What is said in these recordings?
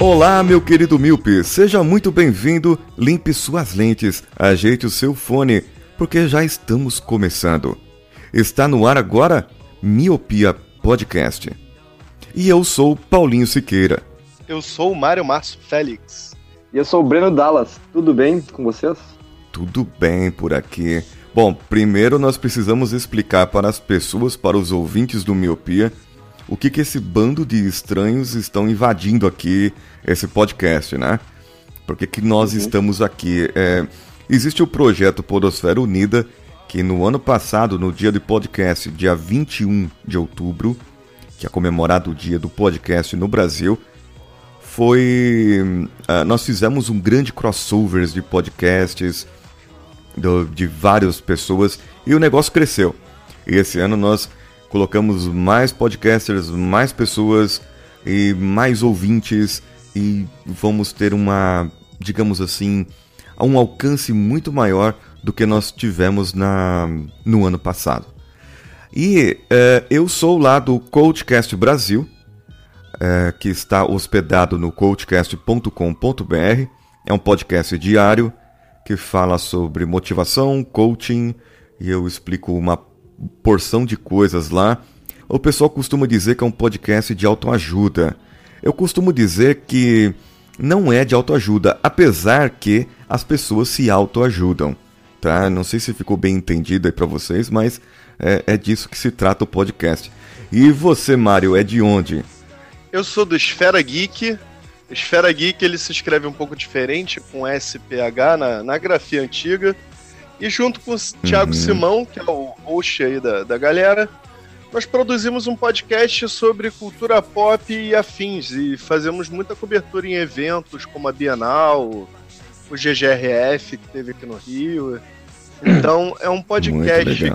Olá, meu querido míope, seja muito bem-vindo. Limpe suas lentes, ajeite o seu fone, porque já estamos começando. Está no ar agora Miopia Podcast. E eu sou Paulinho Siqueira. Eu sou o Mário Márcio Félix. E eu sou o Breno Dallas. Tudo bem com vocês? Tudo bem por aqui. Bom, primeiro nós precisamos explicar para as pessoas, para os ouvintes do Miopia, o que, que esse bando de estranhos estão invadindo aqui esse podcast, né? Por que, nós estamos aqui? É, existe o projeto Podosfera Unida, que no ano passado, no dia do podcast, dia 21 de outubro, que é comemorado o dia do podcast no Brasil, foi. ah, nós fizemos um grande crossovers de podcasts do- de várias pessoas e o negócio cresceu. E esse ano nós colocamos mais podcasters, mais pessoas e mais ouvintes e vamos ter uma, digamos assim, um alcance muito maior do que nós tivemos na, no ano passado. E eh, eu sou lá do Coachcast Brasil, eh, que está hospedado no coachcast.com.br. É um podcast diário que fala sobre motivação, coaching, e eu explico uma porção de coisas lá. O pessoal costuma dizer que é um podcast de autoajuda. Eu costumo dizer que não é de autoajuda, apesar que as pessoas se autoajudam. Tá? Não sei se ficou bem entendido aí pra vocês, mas é, é disso que se trata o podcast. E você, Mário, é de onde? Eu sou do Esfera Geek. Esfera Geek ele se escreve um pouco diferente, com SPH na, na grafia antiga. E junto com o Thiago Uhum. Simão, que é o host aí da, da galera, nós produzimos um podcast sobre cultura pop e afins. E fazemos muita cobertura em eventos como a Bienal, o GGRF que teve aqui no Rio. Então é um podcast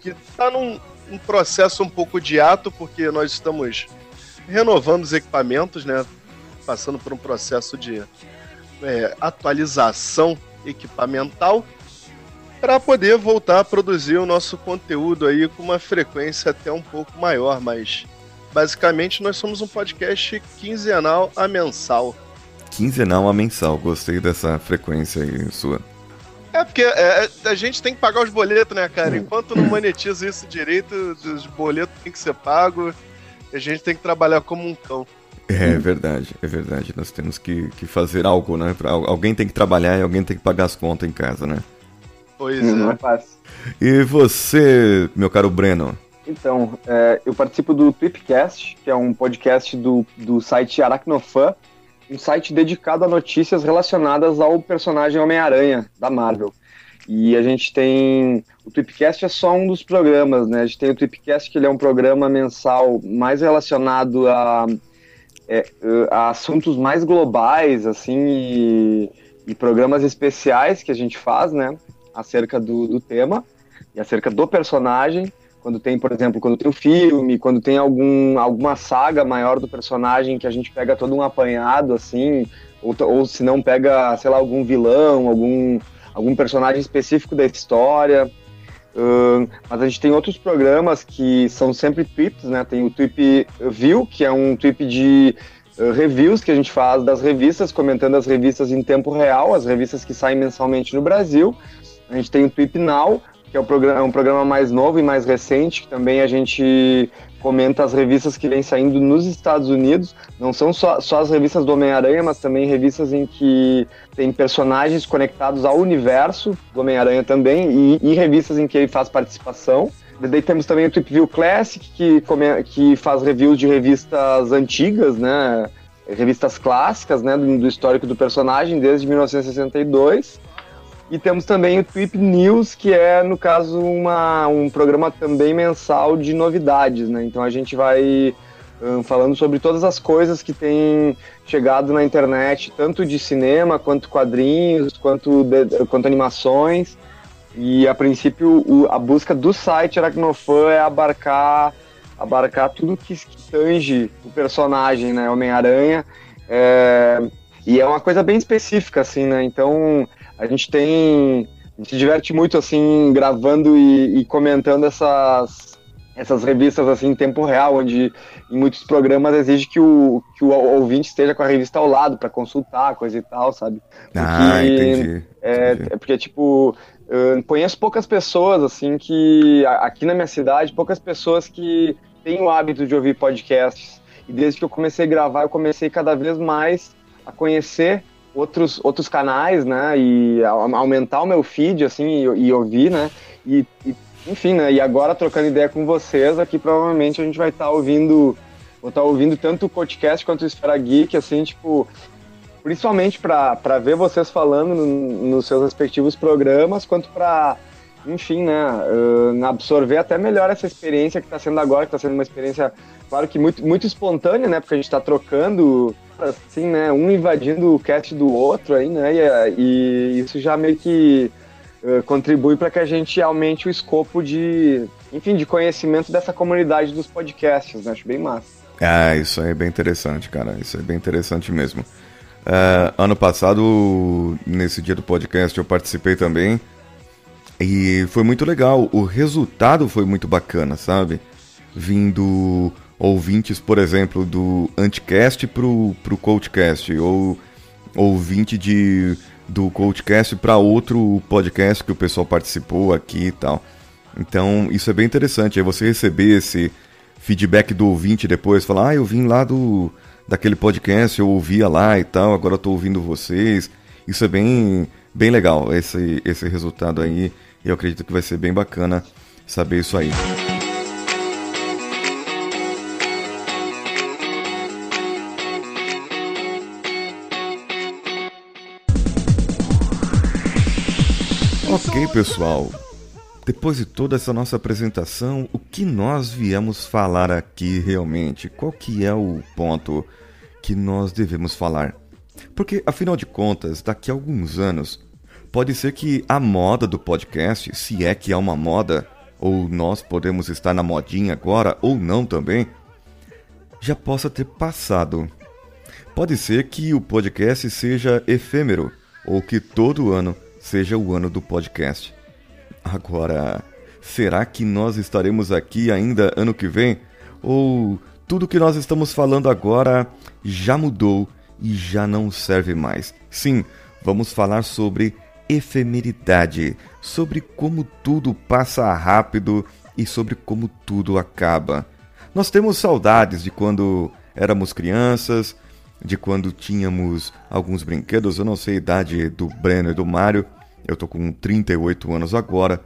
que está num um processo um pouco de ato, porque nós estamos renovando os equipamentos, né? Passando por um processo de é, atualização equipamental para poder voltar a produzir o nosso conteúdo aí com uma frequência até um pouco maior, mas basicamente nós somos um podcast quinzenal a mensal. Quinzenal a mensal, gostei dessa frequência aí sua. É porque é, a gente tem que pagar os boletos, né, cara? Enquanto não monetiza isso direito, os boletos tem que ser pagos. A gente tem que trabalhar como um cão. É verdade, é verdade. Nós temos que, que fazer algo, né? Pra- alguém tem que trabalhar e alguém tem que pagar as contas em casa, né? Pois Não é. é fácil. E você, meu caro Breno? Então, é, eu participo do Tweepcast, que é um podcast do, do site Aracnofan, um site dedicado a notícias relacionadas ao personagem Homem-Aranha da Marvel. E a gente tem. O Tweepcast é só um dos programas, né? A gente tem o Tweepcast, que ele é um programa mensal mais relacionado a, é, a assuntos mais globais, assim, e, e programas especiais que a gente faz, né? Acerca do, do tema e acerca do personagem quando tem, por exemplo, quando tem um filme, quando tem algum, alguma saga maior do personagem que a gente pega todo um apanhado, assim, ou, ou se não pega, sei lá, algum vilão, algum, algum personagem específico da história. Ahn, mas a gente tem outros programas que são sempre tweets, né? Tem o Tweep View, que é um tweet de eh, reviews que a gente faz das revistas, comentando as revistas em tempo real, as revistas que saem mensalmente no Brasil. A gente tem o Tweep Now, que é, o programa, é um programa mais novo e mais recente, que também a gente comenta as revistas que vêm saindo nos Estados Unidos. Não são só, só as revistas do Homem-Aranha, mas também revistas em que tem personagens conectados ao universo do Homem-Aranha também, e, e revistas em que ele faz participação. Daí temos também o Trip View Classic, que, que faz reviews de revistas antigas, né? Revistas clássicas, né? Do, do histórico do personagem, desde 1962. E temos também o Tweep News, que é, no caso, uma, um programa também mensal de novidades, né? Então a gente vai hum, falando sobre todas as coisas que têm chegado na internet, tanto de cinema, quanto quadrinhos, quanto, de, quanto animações. E a princípio o, a busca do site Aracnofan é abarcar, abarcar tudo que, que tange o personagem, né, Homem-Aranha. É, e é uma coisa bem específica, assim, né? Então a gente tem. A gente se diverte muito, assim, gravando e, e comentando essas, essas revistas assim em tempo real, onde em muitos programas exige que o, que o ouvinte esteja com a revista ao lado para consultar, coisa e tal, sabe? Porque, ah, entendi. É, entendi. é porque, tipo, eu conheço poucas pessoas, assim, que aqui na minha cidade, poucas pessoas que têm o hábito de ouvir podcasts. E desde que eu comecei a gravar, eu comecei cada vez mais a conhecer outros, outros canais, né? E aumentar o meu feed, assim, e, e ouvir, né? E, e, enfim, né? E agora trocando ideia com vocês, aqui provavelmente a gente vai estar tá ouvindo, vou estar tá ouvindo tanto o podcast quanto o Esfera Geek, assim, tipo, principalmente para ver vocês falando no, nos seus respectivos programas, quanto para, enfim, né? Uh, absorver até melhor essa experiência que está sendo agora, que está sendo uma experiência, claro que muito, muito espontânea, né? Porque a gente está trocando assim, né, um invadindo o cast do outro aí, né, e, e isso já meio que uh, contribui para que a gente aumente o escopo de, enfim, de conhecimento dessa comunidade dos podcasts, né, acho bem massa. Ah, isso aí é bem interessante, cara, isso é bem interessante mesmo. Uh, ano passado, nesse dia do podcast, eu participei também e foi muito legal, o resultado foi muito bacana, sabe? Vindo ouvintes, por exemplo, do Anticast pro, pro Coachcast, ou ouvinte de, do Coachcast para outro podcast que o pessoal participou aqui e tal. Então, isso é bem interessante. É você receber esse feedback do ouvinte depois, falar, ah, eu vim lá do daquele podcast, eu ouvia lá e tal, agora eu tô ouvindo vocês. Isso é bem, bem legal, esse, esse resultado aí. Eu acredito que vai ser bem bacana saber isso aí. Ok, pessoal. Depois de toda essa nossa apresentação, o que nós viemos falar aqui realmente? Qual que é o ponto que nós devemos falar? Porque, afinal de contas, daqui a alguns anos, pode ser que a moda do podcast, se é que há uma moda, ou nós podemos estar na modinha agora, ou não também, já possa ter passado. Pode ser que o podcast seja efêmero, ou que todo ano seja o ano do podcast. Agora, será que nós estaremos aqui ainda ano que vem? Ou tudo que nós estamos falando agora já mudou e já não serve mais? Sim, vamos falar sobre efemeridade, sobre como tudo passa rápido e sobre como tudo acaba. Nós temos saudades de quando éramos crianças, de quando tínhamos alguns brinquedos. Eu não sei a idade do Breno e do Mário. Eu tô com 38 anos agora.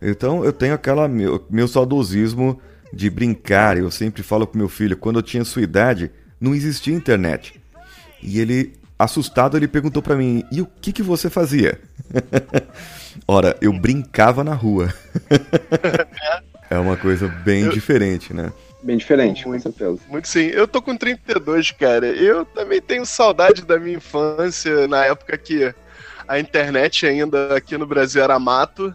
Então eu tenho aquela meu, meu saudosismo de brincar. Eu sempre falo com meu filho, quando eu tinha sua idade, não existia internet. E ele, assustado, ele perguntou para mim: "E o que que você fazia?" Ora, eu brincava na rua. é uma coisa bem eu... diferente, né? Bem diferente, muito, com certeza. Muito sim. Eu tô com 32, cara. Eu também tenho saudade da minha infância, na época que a internet ainda aqui no Brasil era mato.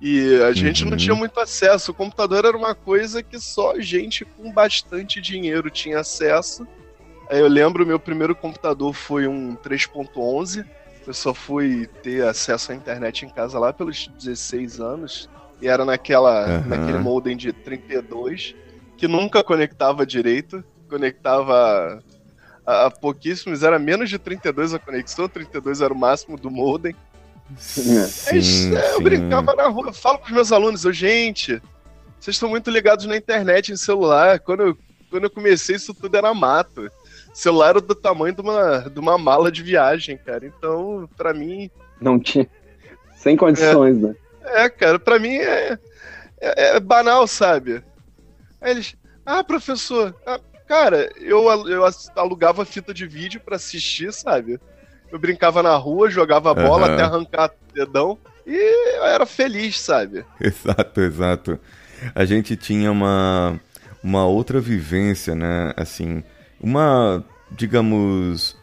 E a gente uhum. não tinha muito acesso. O computador era uma coisa que só gente com bastante dinheiro tinha acesso. Eu lembro, meu primeiro computador foi um 3.11. Eu só fui ter acesso à internet em casa lá pelos 16 anos. E era naquela, uhum. naquele modem de 32 que nunca conectava direito, conectava a, a pouquíssimos, era menos de 32 a conexão, 32 era o máximo do modem. Sim, é, eu sim. brincava na rua, falo pros meus alunos, eu, gente, vocês estão muito ligados na internet, em celular. Quando eu, quando eu comecei, isso tudo era mato. O celular era do tamanho de uma, de uma mala de viagem, cara. Então, para mim. Não tinha. Sem condições, é, né? É, cara, para mim é, é, é banal, sabe? Aí eles, ah, professor, ah, cara, eu, eu alugava fita de vídeo para assistir, sabe? Eu brincava na rua, jogava bola uhum. até arrancar dedão e eu era feliz, sabe? Exato, exato. A gente tinha uma uma outra vivência, né? Assim, uma, digamos,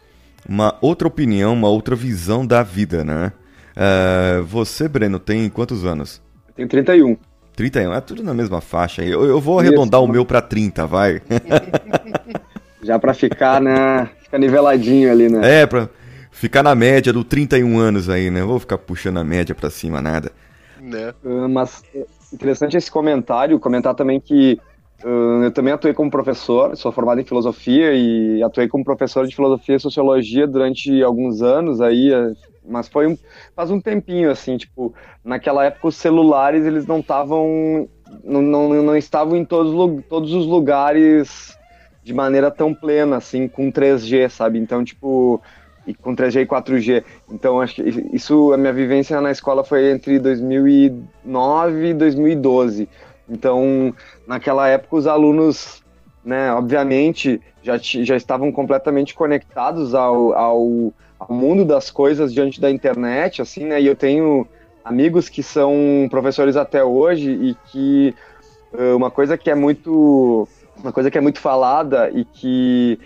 uma outra opinião, uma outra visão da vida, né? Uh, você, Breno, tem quantos anos? Eu tenho 31. 31, é tudo na mesma faixa. Eu, eu vou arredondar Isso. o meu para 30, vai. Já para ficar, né? Ficar niveladinho ali, né? É, pra ficar na média do 31 anos aí, né? Vou ficar puxando a média pra cima, nada. Né? Uh, mas é interessante esse comentário, comentar também que uh, eu também atuei como professor, sou formado em filosofia e atuei como professor de filosofia e sociologia durante alguns anos aí, é, mas foi um, faz um tempinho assim, tipo, naquela época os celulares eles não estavam não, não, não estavam em todos, todos os lugares de maneira tão plena assim com 3G, sabe? Então, tipo, e com 3G e 4G. Então, acho que isso, a minha vivência na escola foi entre 2009 e 2012. Então, naquela época, os alunos, né, obviamente, já, já estavam completamente conectados ao, ao, ao mundo das coisas diante da internet, assim, né, e eu tenho amigos que são professores até hoje e que uma coisa que é muito uma coisa que é muito falada e que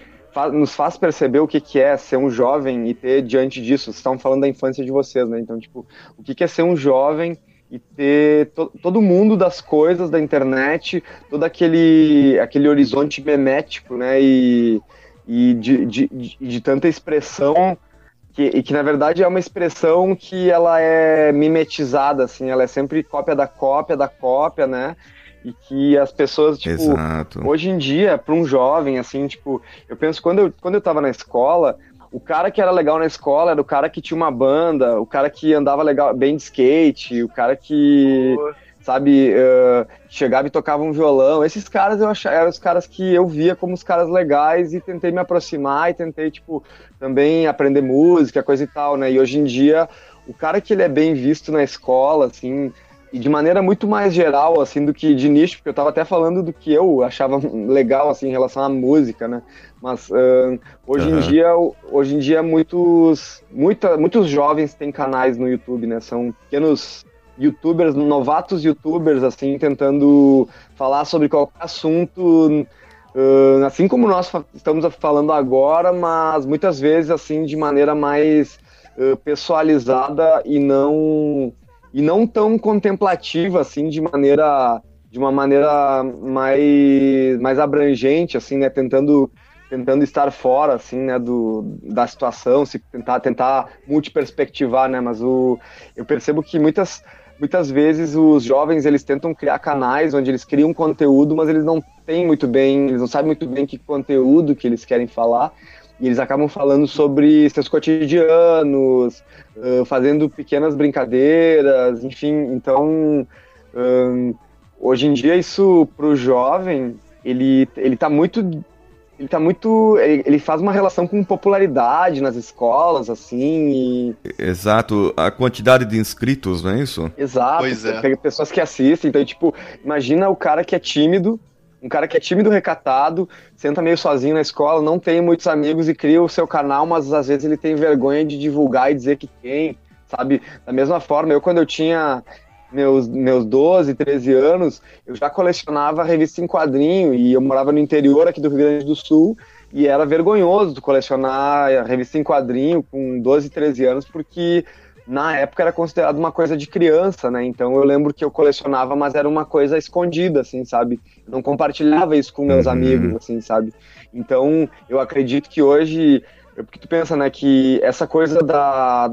nos faz perceber o que, que é ser um jovem e ter diante disso. Vocês falando da infância de vocês, né? Então, tipo, o que, que é ser um jovem e ter to, todo mundo das coisas da internet, todo aquele, aquele horizonte memético, né? E, e de, de, de, de tanta expressão que, e que na verdade é uma expressão que ela é mimetizada, assim, ela é sempre cópia da cópia da cópia, né? e que as pessoas, tipo, Exato. hoje em dia, para um jovem, assim, tipo, eu penso, quando eu, quando eu tava na escola, o cara que era legal na escola era o cara que tinha uma banda, o cara que andava legal, bem de skate, o cara que, sabe, uh, chegava e tocava um violão. Esses caras eu achava, eram os caras que eu via como os caras legais e tentei me aproximar e tentei, tipo, também aprender música, coisa e tal, né? E hoje em dia, o cara que ele é bem visto na escola, assim, e de maneira muito mais geral, assim, do que de nicho, porque eu estava até falando do que eu achava legal, assim, em relação à música, né? Mas uh, hoje uhum. em dia, hoje em dia muitos, muita, muitos jovens têm canais no YouTube, né? São pequenos youtubers, novatos youtubers, assim, tentando falar sobre qualquer assunto, uh, assim como nós estamos falando agora, mas muitas vezes, assim, de maneira mais uh, pessoalizada e não e não tão contemplativa assim de maneira de uma maneira mais mais abrangente assim né tentando tentando estar fora assim né do da situação se tentar tentar multiperspectivar né mas o eu percebo que muitas muitas vezes os jovens eles tentam criar canais onde eles criam conteúdo mas eles não têm muito bem eles não sabem muito bem que conteúdo que eles querem falar e eles acabam falando sobre seus cotidianos, uh, fazendo pequenas brincadeiras, enfim. Então, um, hoje em dia, isso para o jovem, ele, ele tá muito. Ele tá muito. Ele, ele, faz uma relação com popularidade nas escolas, assim. E... Exato, a quantidade de inscritos, não é isso? Exato. Pois é. Pessoas que assistem. Então, tipo, imagina o cara que é tímido um cara que é tímido, recatado, senta meio sozinho na escola, não tem muitos amigos e cria o seu canal, mas às vezes ele tem vergonha de divulgar e dizer que tem, sabe? Da mesma forma, eu quando eu tinha meus, meus 12, 13 anos, eu já colecionava revista em quadrinho e eu morava no interior aqui do Rio Grande do Sul e era vergonhoso colecionar revista em quadrinho com 12, 13 anos, porque na época era considerado uma coisa de criança, né? Então eu lembro que eu colecionava, mas era uma coisa escondida, assim, sabe? Eu não compartilhava isso com meus uhum. amigos, assim, sabe? Então eu acredito que hoje, porque tu pensa, né, que essa coisa da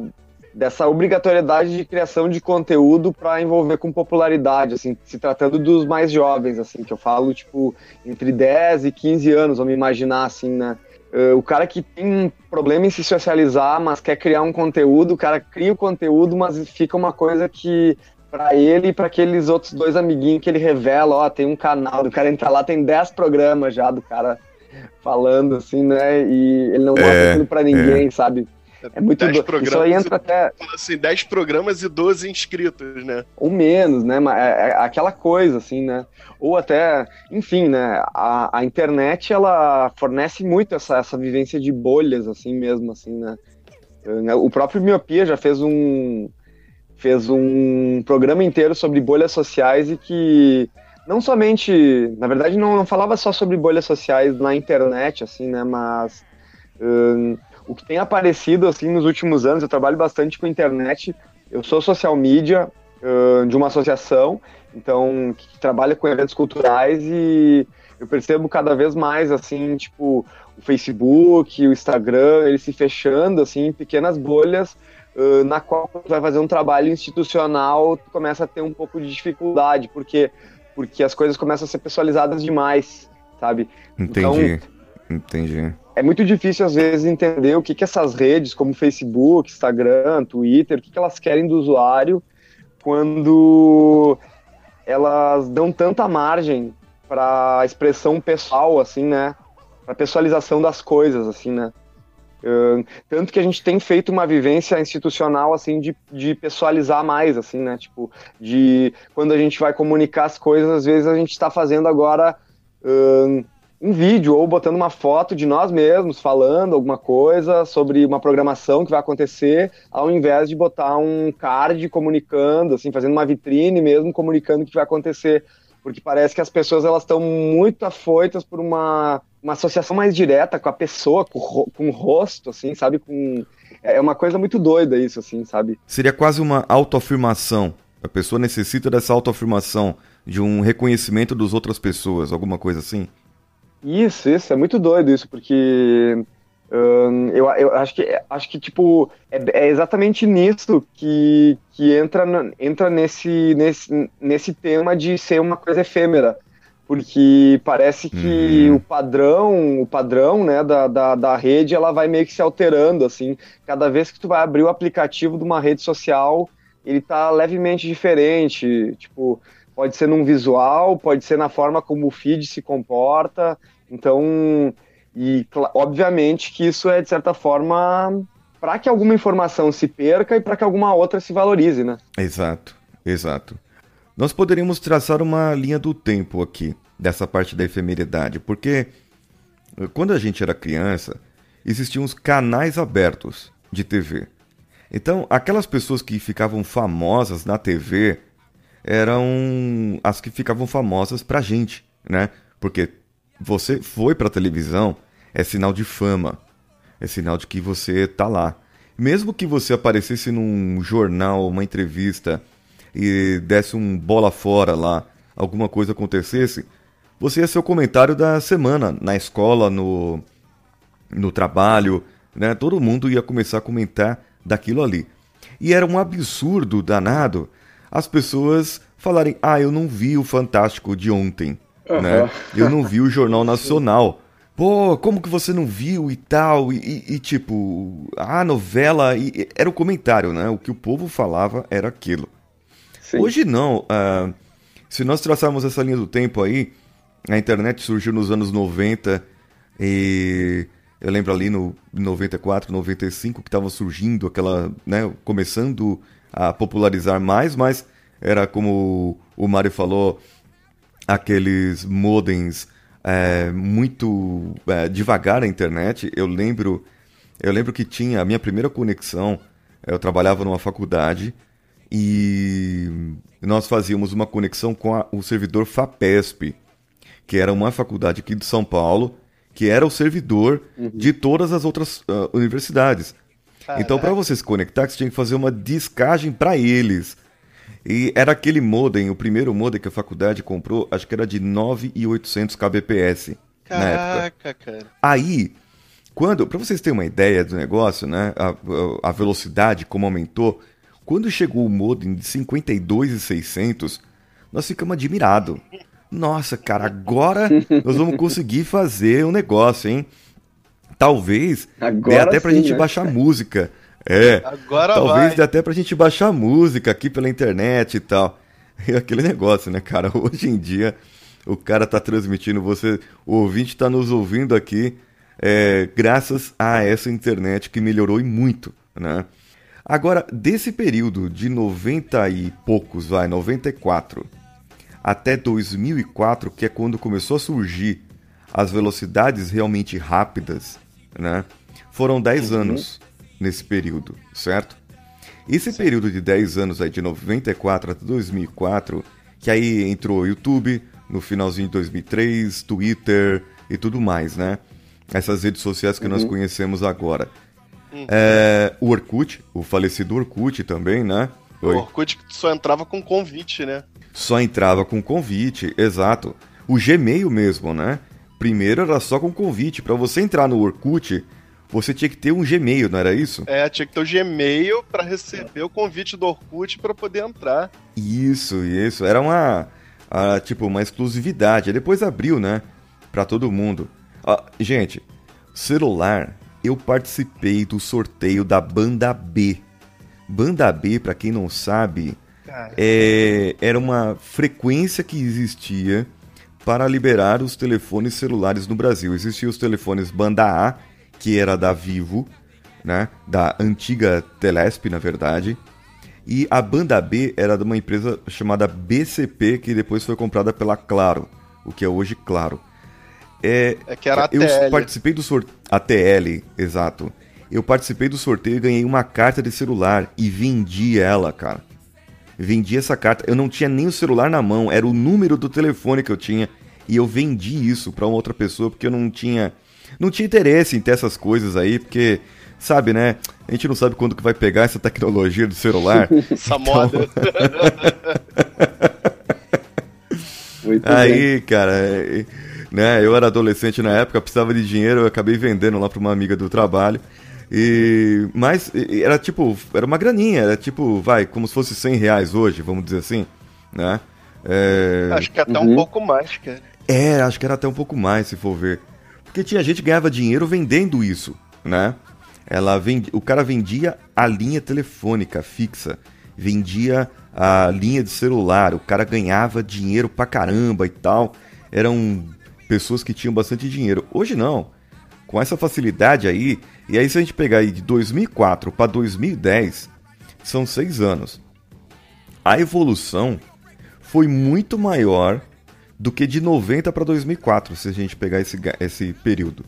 dessa obrigatoriedade de criação de conteúdo para envolver com popularidade, assim, se tratando dos mais jovens, assim, que eu falo, tipo, entre 10 e 15 anos, vamos imaginar, assim, né? Uh, o cara que tem um problema em se socializar, mas quer criar um conteúdo, o cara cria o conteúdo, mas fica uma coisa que para ele e para aqueles outros dois amiguinhos que ele revela, ó, tem um canal, do cara entra lá, tem 10 programas já do cara falando assim, né? E ele não mostra é, aquilo para ninguém, é. sabe? É muito do... Isso aí entra até. Assim, 10 programas e 12 inscritos, né? Ou menos, né? É, é aquela coisa, assim, né? Ou até, enfim, né? A, a internet, ela fornece muito essa, essa vivência de bolhas, assim mesmo, assim, né? O próprio Miopia já fez um fez um programa inteiro sobre bolhas sociais e que não somente, na verdade, não, não falava só sobre bolhas sociais na internet, assim, né? Mas hum, o que tem aparecido assim nos últimos anos, eu trabalho bastante com internet. Eu sou social media hum, de uma associação, então que trabalha com eventos culturais e eu percebo cada vez mais assim, tipo o Facebook, o Instagram, eles se fechando assim em pequenas bolhas uh, na qual tu vai fazer um trabalho institucional, tu começa a ter um pouco de dificuldade, porque porque as coisas começam a ser pessoalizadas demais, sabe? Entendi. Então, Entendi. É muito difícil, às vezes, entender o que, que essas redes, como Facebook, Instagram, Twitter, o que, que elas querem do usuário quando elas dão tanta margem para expressão pessoal, assim, né? Para pessoalização das coisas, assim, né? Uh, tanto que a gente tem feito uma vivência institucional assim de, de pessoalizar mais assim né tipo de quando a gente vai comunicar as coisas às vezes a gente está fazendo agora uh, um vídeo ou botando uma foto de nós mesmos falando alguma coisa sobre uma programação que vai acontecer ao invés de botar um card comunicando assim fazendo uma vitrine mesmo comunicando o que vai acontecer porque parece que as pessoas elas estão muito afoitas por uma uma associação mais direta com a pessoa, com, com o rosto, assim, sabe? Com... É uma coisa muito doida isso, assim, sabe? Seria quase uma autoafirmação. A pessoa necessita dessa autoafirmação, de um reconhecimento das outras pessoas, alguma coisa assim? Isso, isso, é muito doido isso, porque hum, eu, eu acho que, acho que tipo, é, é, exatamente nisso que, que entra, entra nesse, nesse, nesse tema de ser uma coisa efêmera porque parece que uhum. o padrão, o padrão, né, da, da, da, rede, ela vai meio que se alterando, assim, cada vez que tu vai abrir o aplicativo de uma rede social, ele tá levemente diferente, tipo, pode ser num visual, pode ser na forma como o feed se comporta, então, e obviamente que isso é, de certa forma, para que alguma informação se perca e para que alguma outra se valorize, né? Exato, exato. Nós poderíamos traçar uma linha do tempo aqui, dessa parte da efemeridade, porque eh, quando a gente era criança, existiam os canais abertos de TV. Então, aquelas pessoas que ficavam famosas na TV eram as que ficavam famosas pra gente, né? Porque você foi pra televisão é sinal de fama, é sinal de que você tá lá. Mesmo que você aparecesse num jornal, uma entrevista e desse um bola fora lá, alguma coisa acontecesse, você ia ser o comentário da semana na escola, no, no trabalho, né? Todo mundo ia começar a comentar daquilo ali. E era um absurdo danado as pessoas falarem: "Ah, eu não vi o Fantástico de ontem", uhum. né? Eu não vi o Jornal Nacional. Pô, como que você não viu e tal? E, e, e tipo, a novela. E, era o comentário, né? O que o povo falava era aquilo. Sim. Hoje não. Uh, se nós traçarmos essa linha do tempo aí, a internet surgiu nos anos 90 e eu lembro ali no 94, 95 que estava surgindo aquela, né, começando a popularizar mais, mas era como o Mário falou, aqueles modems é, muito é, devagar a internet. Eu lembro, eu lembro que tinha a minha primeira conexão. Eu trabalhava numa faculdade e nós fazíamos uma conexão com a, o servidor FAPESP, que era uma faculdade aqui de São Paulo, que era o servidor uhum. de todas as outras uh, universidades. Caraca. Então, para você se conectar, você tinha que fazer uma discagem para eles. E era aquele modem, o primeiro modem que a faculdade comprou, acho que era de 9.800 kbps Caraca, cara. Aí, quando, para vocês terem uma ideia do negócio, né, a, a velocidade como aumentou, quando chegou o modem de 52,600, nós ficamos admirados. Nossa, cara, agora nós vamos conseguir fazer um negócio, hein? Talvez agora dê até pra sim, gente né? baixar música. É. Agora Talvez vai. dê até pra gente baixar música aqui pela internet e tal. E aquele negócio, né, cara? Hoje em dia, o cara tá transmitindo, você, o ouvinte tá nos ouvindo aqui, é, graças a essa internet que melhorou e muito, né? Agora, desse período de 90 e poucos, vai, 94, até 2004, que é quando começou a surgir as velocidades realmente rápidas, né? Foram 10 uhum. anos nesse período, certo? Esse período de 10 anos aí, de 94 até 2004, que aí entrou YouTube, no finalzinho de 2003, Twitter e tudo mais, né? Essas redes sociais que nós conhecemos agora. É, o Orkut, o falecido Orkut também, né? O Orkut só entrava com convite, né? Só entrava com convite, exato. O Gmail mesmo, né? Primeiro era só com convite. Pra você entrar no Orkut, você tinha que ter um Gmail, não era isso? É, tinha que ter o Gmail pra receber o convite do Orkut pra poder entrar. Isso, isso. Era uma, ah, tipo, uma exclusividade. Depois abriu, né? Pra todo mundo. Ah, gente, celular, eu participei do sorteio da Banda B. Banda B, pra quem não sabe, é, era uma frequência que existia para liberar os telefones celulares no Brasil. Existiam os telefones banda A, que era da Vivo, né, da antiga Telesp, na verdade, e a banda B era de uma empresa chamada BCP, que depois foi comprada pela Claro, o que é hoje Claro. É, É que era a eu TL. participei do sorteio. A TL, exato. Eu participei do sorteio e ganhei uma carta de celular e vendi ela, cara. Vendi essa carta. Eu não tinha nem o celular na mão, era o número do telefone que eu tinha. E eu vendi isso pra uma outra pessoa porque eu não tinha. Não tinha interesse em ter essas coisas aí, porque, sabe, né? A gente não sabe quando que vai pegar essa tecnologia do celular. essa moda. Muito bem. Aí, cara, é, né, eu era adolescente na época, precisava de dinheiro, eu acabei vendendo lá pra uma amiga do trabalho. E mas era tipo, era uma graninha, era tipo, vai, como se fosse 100 reais hoje, vamos dizer assim, né? É, Acho que até Uhum. um pouco mais, cara. é, acho que era até um pouco mais, se for ver. Porque tinha gente que ganhava dinheiro vendendo isso, né? Ela vendi... O cara vendia a linha telefônica fixa, vendia a linha de celular, o cara ganhava dinheiro pra caramba e tal. Eram pessoas que tinham bastante dinheiro. Hoje não. Com essa facilidade aí, e aí se a gente pegar aí de 2004 para 2010, são seis anos. A evolução foi muito maior do que de 90 para 2004, se a gente pegar esse, esse período.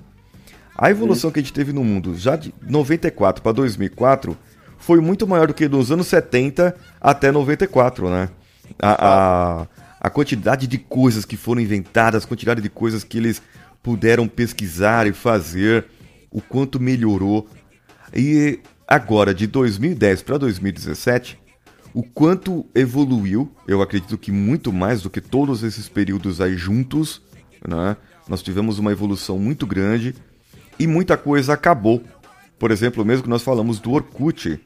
A evolução que a gente teve no mundo já de 94 para 2004 foi muito maior do que dos anos 70 até 94, né? A, a, a quantidade de coisas que foram inventadas, a quantidade de coisas que eles puderam pesquisar e fazer, o quanto melhorou. E agora, de 2010 para 2017, o quanto evoluiu, eu acredito que muito mais do que todos esses períodos aí juntos, né? Nós tivemos uma evolução muito grande e muita coisa acabou. Por exemplo, mesmo que nós falamos do Orkut,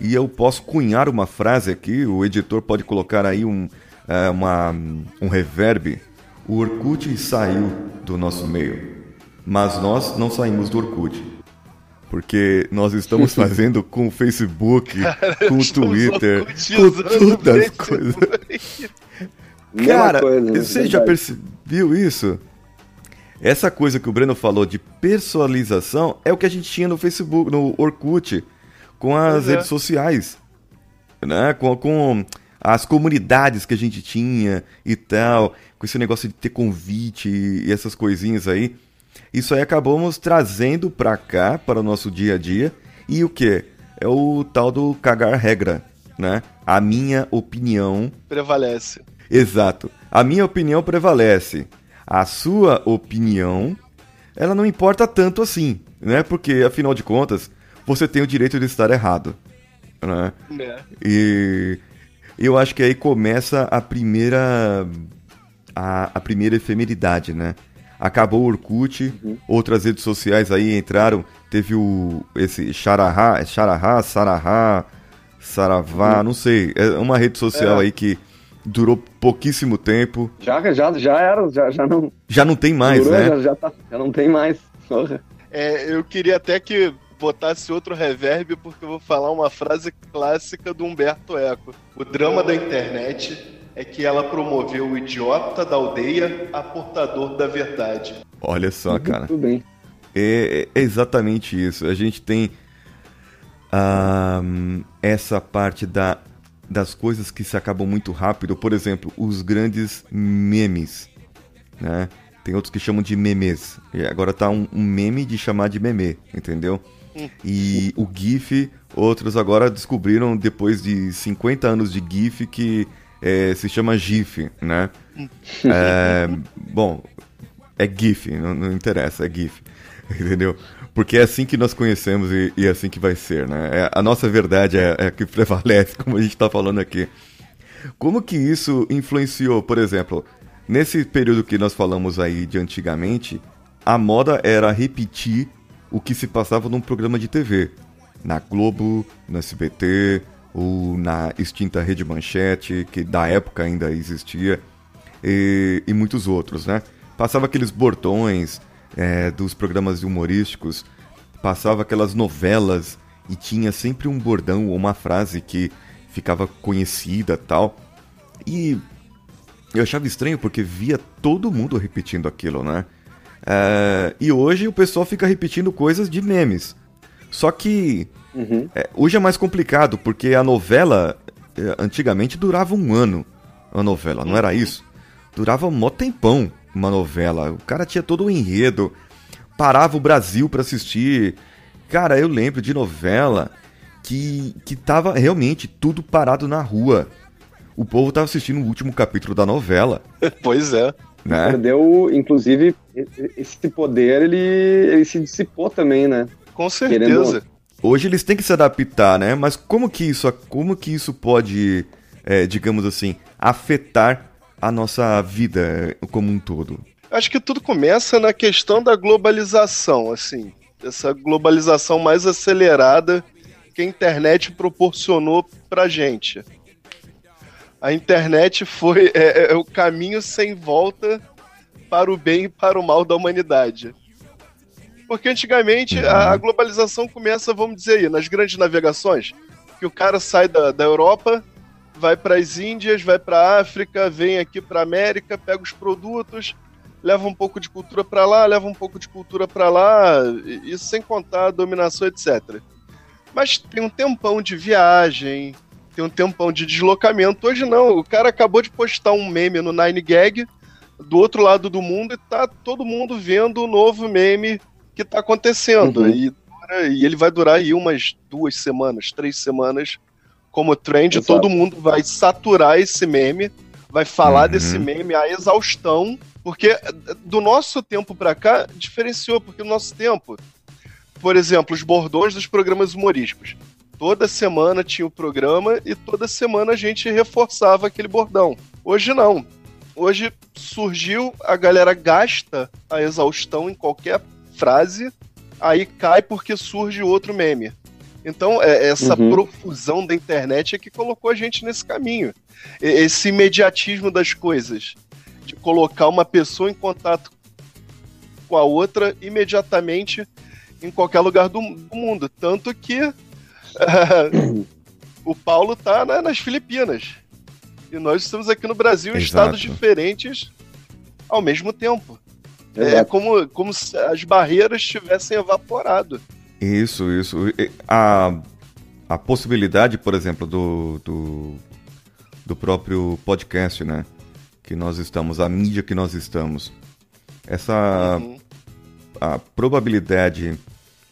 e eu posso cunhar uma frase aqui, o editor pode colocar aí um, é, uma, um reverb. O Orkut saiu do nosso meio, mas nós não saímos do Orkut. Porque nós estamos fazendo com o Facebook, com o Twitter, com todas as coisas. Cara, coisa, você já verdade. percebeu isso? Essa coisa que o Breno falou de personalização é o que a gente tinha no Facebook, no Orkut, com as é. redes sociais, né? Com, com as comunidades que a gente tinha e tal, com esse negócio de ter convite e essas coisinhas aí. Isso aí acabamos trazendo pra cá, para o nosso dia a dia. E o que? É o tal do cagar regra, né? A minha opinião Prevalece. Exato. A minha opinião prevalece. A sua opinião, ela não importa tanto assim, né? Porque, afinal de contas, você tem o direito de estar errado, né? Né? E eu acho que aí começa a primeira a, a primeira efemeridade, né? Acabou o Orkut, outras redes sociais aí entraram, teve o esse Xarahá, é Xarahá, Sarahá, Saravá, não sei, é uma rede social É. aí que durou pouquíssimo tempo, Já, já, já era, já, já não. já não tem mais, durou, né? já, já, tá, já não tem mais. É, eu queria até que botasse outro reverb, porque eu vou falar uma frase clássica do Humberto Eco. O drama da internet é que ela promoveu o idiota da aldeia a portador da verdade. Olha só, cara. Tudo bem. É, é exatamente isso. A gente tem ahm, essa parte da, das coisas que se acabam muito rápido. Por exemplo, os grandes memes. Né? Tem outros que chamam de memes. E agora tá um, um meme de chamar de meme, entendeu? E o GIF, outros agora descobriram depois de 50 anos de GIF que é, se chama GIF, né? É, bom, é GIF, não, não interessa, é GIF. Entendeu? Porque é assim que nós conhecemos e, e é assim que vai ser, né? É, a nossa verdade é, é a que prevalece, como a gente está falando aqui. Como que isso influenciou, por exemplo, nesse período que nós falamos aí de antigamente, a moda era repetir o que se passava num programa de TV. Na Globo, no SBT, ou na extinta Rede Manchete, que da época ainda existia, e, e muitos outros, né? Passava aqueles bordões é, dos programas humorísticos, passava aquelas novelas e tinha sempre um bordão ou uma frase que ficava conhecida tal. E eu achava estranho porque via todo mundo repetindo aquilo, né? É, e hoje o pessoal fica repetindo coisas de memes. Só que uhum. é, hoje é mais complicado porque a novela é, antigamente durava um ano. A novela, não era isso? Durava um mó tempão uma novela. O cara tinha todo o um enredo, parava o Brasil para assistir. Cara, eu lembro de novela que, que tava realmente tudo parado na rua. O povo tava assistindo o último capítulo da novela. pois é. Né? Perdeu, inclusive, esse poder, ele, ele se dissipou também, né? Com certeza. Hoje eles têm que se adaptar, né? Mas como que isso, como que isso pode, é, digamos assim, afetar a nossa vida como um todo? Acho que tudo começa na questão da globalização, assim, essa globalização mais acelerada que a internet proporcionou pra gente. A internet foi é, é, é o caminho sem volta para o bem e para o mal da humanidade. Porque antigamente uhum. a globalização começa, vamos dizer aí, nas grandes navegações, que o cara sai da, da Europa, vai para as Índias, vai para a África, vem aqui para a América, pega os produtos, leva um pouco de cultura para lá, leva um pouco de cultura para lá, isso sem contar a dominação, etc. Mas tem um tempão de viagem, tem um tempão de deslocamento. Hoje não, o cara acabou de postar um meme no Nine Gag do outro lado do mundo e tá todo mundo vendo o novo meme que tá acontecendo. Uhum. E, e ele vai durar aí umas duas semanas, três semanas como trend, Exato. todo mundo vai saturar esse meme, vai falar uhum. desse meme a exaustão, porque do nosso tempo para cá diferenciou, porque no nosso tempo, por exemplo, os bordões dos programas humorísticos. Toda semana tinha o programa e toda semana a gente reforçava aquele bordão. Hoje não. Hoje surgiu, a galera gasta a exaustão em qualquer frase, aí cai porque surge outro meme. Então, é, essa uhum. profusão da internet é que colocou a gente nesse caminho. Esse imediatismo das coisas. De colocar uma pessoa em contato com a outra imediatamente em qualquer lugar do, do mundo. Tanto que uh, o Paulo tá né, nas Filipinas. E nós estamos aqui no Brasil em estados diferentes ao mesmo tempo. É Exato. É como, como se as barreiras tivessem evaporado. Isso, isso. A, a possibilidade, por exemplo, do, do, do próprio podcast, né? Que nós estamos, a mídia que nós estamos. Essa. Uhum. A probabilidade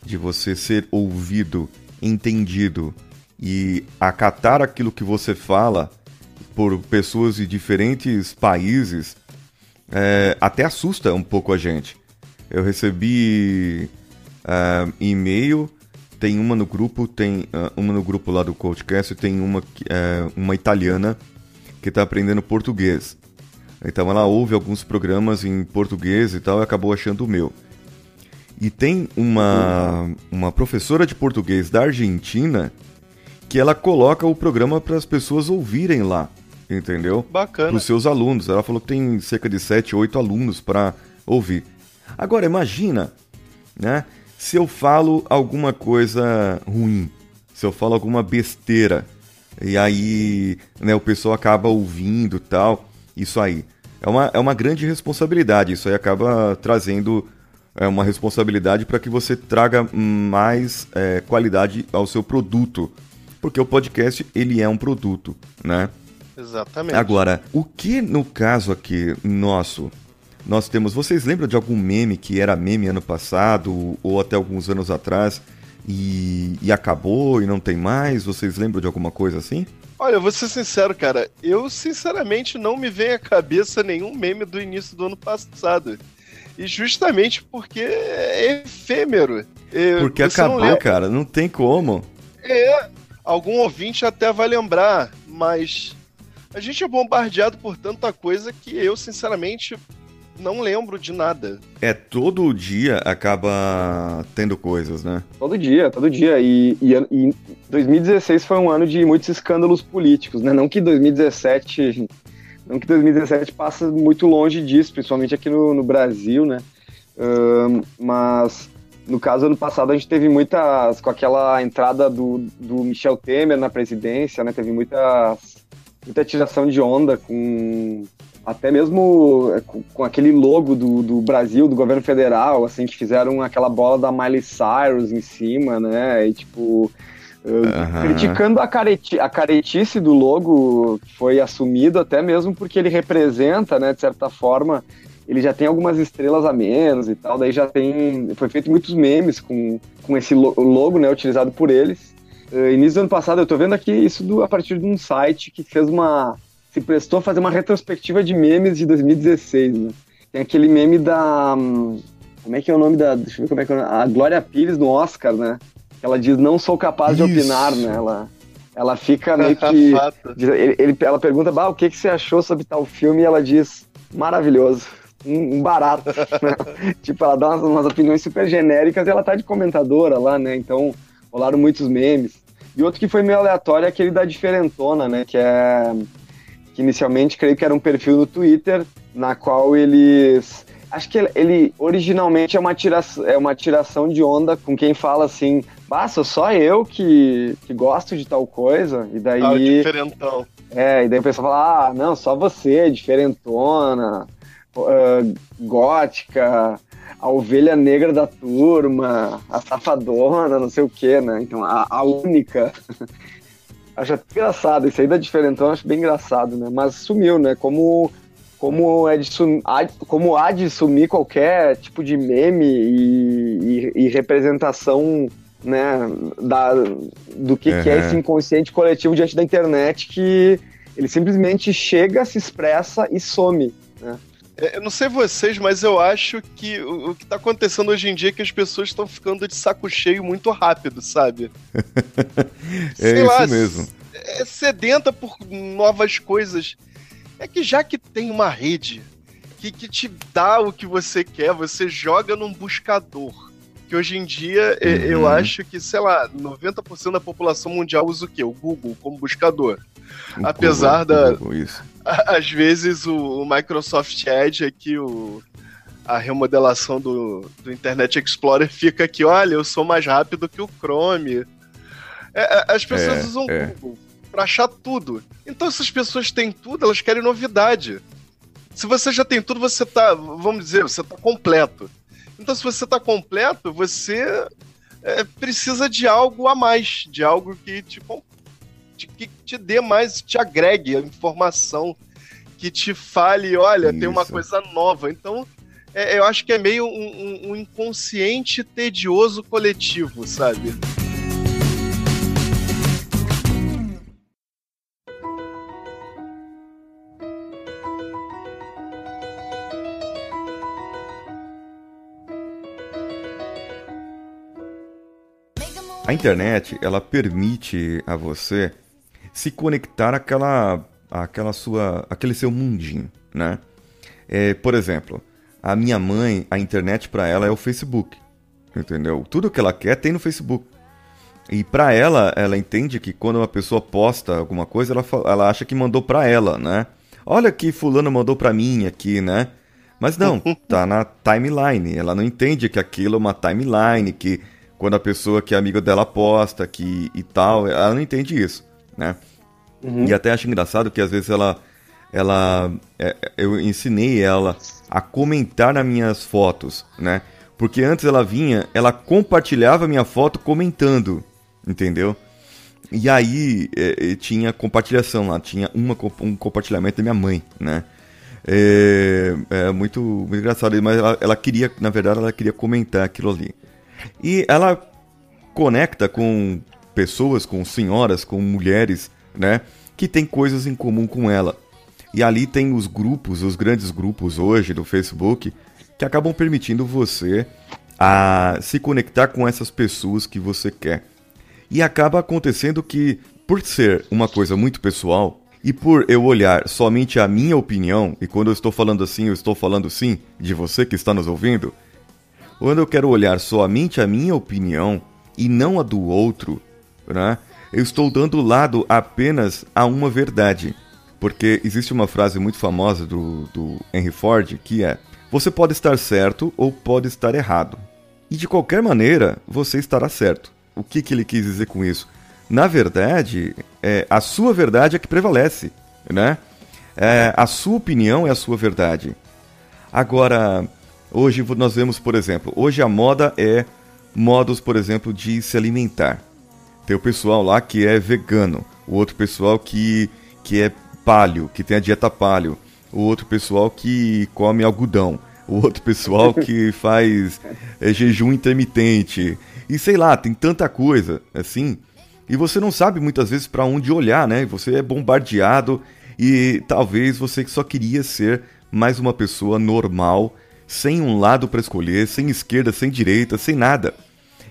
de você ser ouvido, entendido e acatar aquilo que você fala por pessoas de diferentes países é, até assusta um pouco a gente. Eu recebi uh, e-mail, tem uma no grupo, tem uh, uma no grupo lá do Coachcast, tem uma, uh, uma italiana que está aprendendo português. Então ela ouve alguns programas em português e tal e acabou achando o meu. E tem uma, uma professora de português da Argentina que ela coloca o programa para as pessoas ouvirem lá, entendeu? Bacana. Para os seus alunos. Ela falou que tem cerca de 7, 8 alunos para ouvir. Agora imagina, né? se eu falo alguma coisa ruim, se eu falo alguma besteira, e aí né, o pessoal acaba ouvindo tal, isso aí. É uma, é uma grande responsabilidade, isso aí acaba trazendo é, uma responsabilidade para que você traga mais é, qualidade ao seu produto, porque o podcast ele é um produto, né? Exatamente. Agora, o que no caso aqui nosso nós temos. Vocês lembram de algum meme que era meme ano passado ou até alguns anos atrás e, e acabou e não tem mais? Vocês lembram de alguma coisa assim? Olha, eu vou ser sincero, cara. Eu, sinceramente, não me vem à cabeça nenhum meme do início do ano passado. E justamente porque é efêmero. Porque você não acabou, lembra. cara. Não tem como. É, algum ouvinte até vai lembrar, mas a gente é bombardeado por tanta coisa que eu, sinceramente, não lembro de nada. É, todo dia acaba tendo coisas, né? Todo dia, todo dia. E, e, e 2016 foi um ano de muitos escândalos políticos, né? Não que 2017, não que 2017 passa muito longe disso, principalmente aqui no, no Brasil, né? Mas no caso ano passado a gente teve muitas com aquela entrada do, do Michel Temer na presidência, né? Teve muitas muita tiração de onda com até mesmo é, com, aquele logo do, do Brasil, do governo federal, assim, que fizeram aquela bola da Miley Cyrus em cima, né? E tipo. uh, Aham. Criticando a, careti a caretice do logo, que foi assumido até mesmo porque ele representa, né, de certa forma, ele já tem algumas estrelas a menos e tal, daí já tem. Foi feito muitos memes com, com esse lo- logo, né, utilizado por eles. Uh, início do ano passado, eu tô vendo aqui isso do- a partir de um site que fez uma. se prestou a fazer uma retrospectiva de memes de 2016, né? Tem aquele meme da. hum, Como é que é o nome da. Deixa eu ver como é que é o nome. A Glória Pires no Oscar, né? Ela diz: Não sou capaz de Isso. opinar, né? Ela, ela fica meio que. Ele- ele- ela pergunta: bah, o que, que você achou sobre tal filme? E ela diz: Maravilhoso. Um, um barato. né? tipo, ela dá umas, umas opiniões super genéricas e ela tá de comentadora lá, né? Então rolaram muitos memes. E outro que foi meio aleatório é aquele da Diferentona, né? Que é. Que inicialmente creio que era um perfil no Twitter, na qual eles. Acho que ele, ele originalmente é uma, tiração, é uma tiração de onda com quem fala assim, bah, sou só eu que, que gosto de tal coisa. E daí. Ah, o diferentão. É, e daí o pessoal fala, ah, não, só você, diferentona, ah, gótica, a ovelha negra da turma, a safadona, não sei o que, né? Então, a, a única. acho até engraçado, isso aí da diferentona eu acho bem engraçado, né? Mas sumiu, né? Como, como, é de sum, há, como há de sumir qualquer tipo de meme e, e, e representação né, da, do que, que é Uhum. esse inconsciente coletivo diante da internet que ele simplesmente chega, se expressa e some. É, Eu não sei vocês, mas eu acho que o, o que tá acontecendo hoje em dia é que as pessoas estão ficando de saco cheio muito rápido, sabe? É isso mesmo. É sedenta por novas coisas. É que já que tem uma rede que, que te dá o que você quer, você joga num buscador. Que hoje em dia é, Uhum. eu acho que, sei lá, 90% da população mundial usa o quê? O Google como buscador. O Apesar Google, da- Google. Às vezes o, o Microsoft Edge aqui, o, a remodelação do, do Internet Explorer fica aqui, olha, eu sou mais rápido que o Chrome. É, é, as pessoas É, usam o é. Google pra achar tudo. Então, se as pessoas têm tudo, elas querem novidade. Se você já tem tudo, você tá, vamos dizer, você tá completo. Então, se você tá completo, você é, precisa de algo a mais, de algo que te, te- que te dê mais, te agregue a informação, que te fale, olha, tem uma Isso. coisa nova. Então, é, eu acho que é meio um, um- um inconsciente tedioso coletivo, sabe? A internet, ela permite a você se conectar àquela, àquela sua, aquele seu mundinho, né? É, por exemplo, a minha mãe, a internet para ela é o Facebook, entendeu? Tudo que ela quer tem no Facebook. E para ela, ela entende que quando uma pessoa posta alguma coisa, ela, ela acha que mandou para ela, né? Olha que fulano mandou para mim aqui, né? Mas não, tá na timeline. Ela não entende que aquilo é uma timeline, que quando a pessoa que é amiga dela posta que e tal, ela não entende isso, né? E até acho engraçado que às vezes ela ela é, eu ensinei ela a comentar nas minhas fotos, né? Porque antes ela vinha, ela compartilhava minha foto comentando, entendeu? E aí é, é, tinha compartilhação lá, tinha uma, um compartilhamento da minha mãe, né? É, é muito, muito engraçado, mas ela, ela queria, na verdade, ela queria comentar aquilo ali. E ela conecta com pessoas, com senhoras, com mulheres, né? que tem coisas em comum com ela. E ali tem os grupos, os grandes grupos hoje do Facebook, que acabam permitindo você a se conectar com essas pessoas que você quer. E acaba acontecendo que, por ser uma coisa muito pessoal, e por eu olhar somente a minha opinião, e quando eu estou falando assim, eu estou falando sim de você que está nos ouvindo, quando eu quero olhar somente a minha opinião e não a do outro, né, eu estou dando lado apenas a uma verdade. Porque existe uma frase muito famosa do, do Henry Ford que é: Você pode estar certo ou pode estar errado. E de qualquer maneira, você estará certo. O que, que ele quis dizer com isso? Na verdade, é, a sua verdade é que prevalece, né? É, a sua opinião é a sua verdade. Agora, hoje nós vemos, por exemplo, hoje a moda é modos, por exemplo, de se alimentar. Tem o pessoal lá que é vegano, o outro pessoal que, que é palio, que tem a dieta palio, o outro pessoal que come algodão, o outro pessoal que faz é, jejum intermitente. E sei lá, tem tanta coisa assim. E você não sabe muitas vezes para onde olhar, né? Você é bombardeado e talvez você só queria ser mais uma pessoa normal, sem um lado para escolher, sem esquerda, sem direita, sem nada.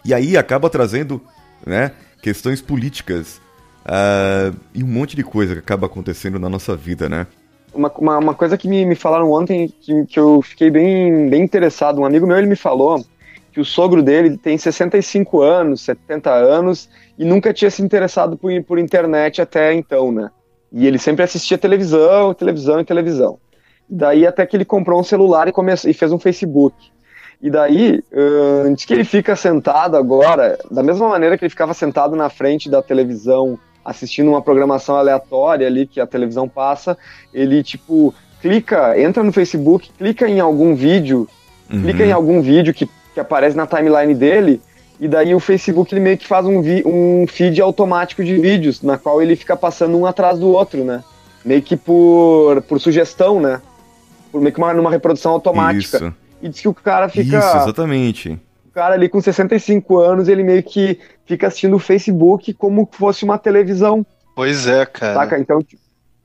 E aí acaba trazendo, né, questões políticas uh, e um monte de coisa que acaba acontecendo na nossa vida, né? Uma, uma, uma coisa que me, me falaram ontem que, que eu fiquei bem, bem interessado, um amigo meu ele me falou que o sogro dele tem 65 anos, 70 anos e nunca tinha se interessado por, por internet até então, né? E ele sempre assistia televisão, televisão e televisão. Daí até que ele comprou um celular e, começou, e fez um Facebook. E daí, antes que ele fica sentado agora, da mesma maneira que ele ficava sentado na frente da televisão assistindo uma programação aleatória ali que a televisão passa, ele tipo clica, entra no Facebook, clica em algum vídeo, uhum. clica em algum vídeo que, que aparece na timeline dele, e daí o Facebook ele meio que faz um, vi, um feed automático de vídeos, na qual ele fica passando um atrás do outro, né? Meio que por, por sugestão, né? Por meio que uma, numa reprodução automática. Isso. E diz que o cara fica. Isso, exatamente o cara ali com 65 anos, ele meio que fica assistindo o Facebook como se fosse uma televisão. Pois é, cara. Saca? Então,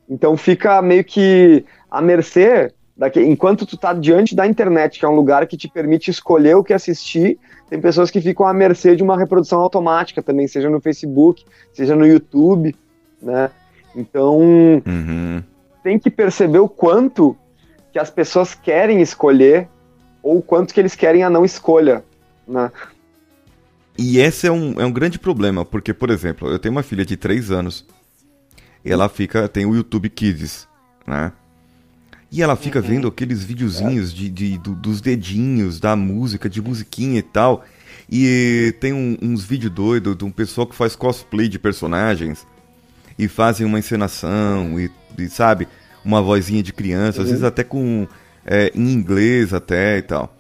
então fica meio que à mercê daqui, enquanto tu tá diante da internet, que é um lugar que te permite escolher o que assistir, tem pessoas que ficam à mercê de uma reprodução automática também, seja no Facebook, seja no YouTube, né? Então, uhum. tem que perceber o quanto que as pessoas querem escolher ou o quanto que eles querem a não escolha. Né? E esse é um, é um grande problema, porque, por exemplo, eu tenho uma filha de 3 anos, e ela fica, tem o YouTube Kids, né? E ela fica uhum. vendo aqueles videozinhos de, de do, dos dedinhos, da música, de musiquinha e tal. E tem um, uns vídeos doidos de um pessoal que faz cosplay de personagens e fazem uma encenação e, e sabe, uma vozinha de criança, uhum. às vezes até com é, em inglês até e tal.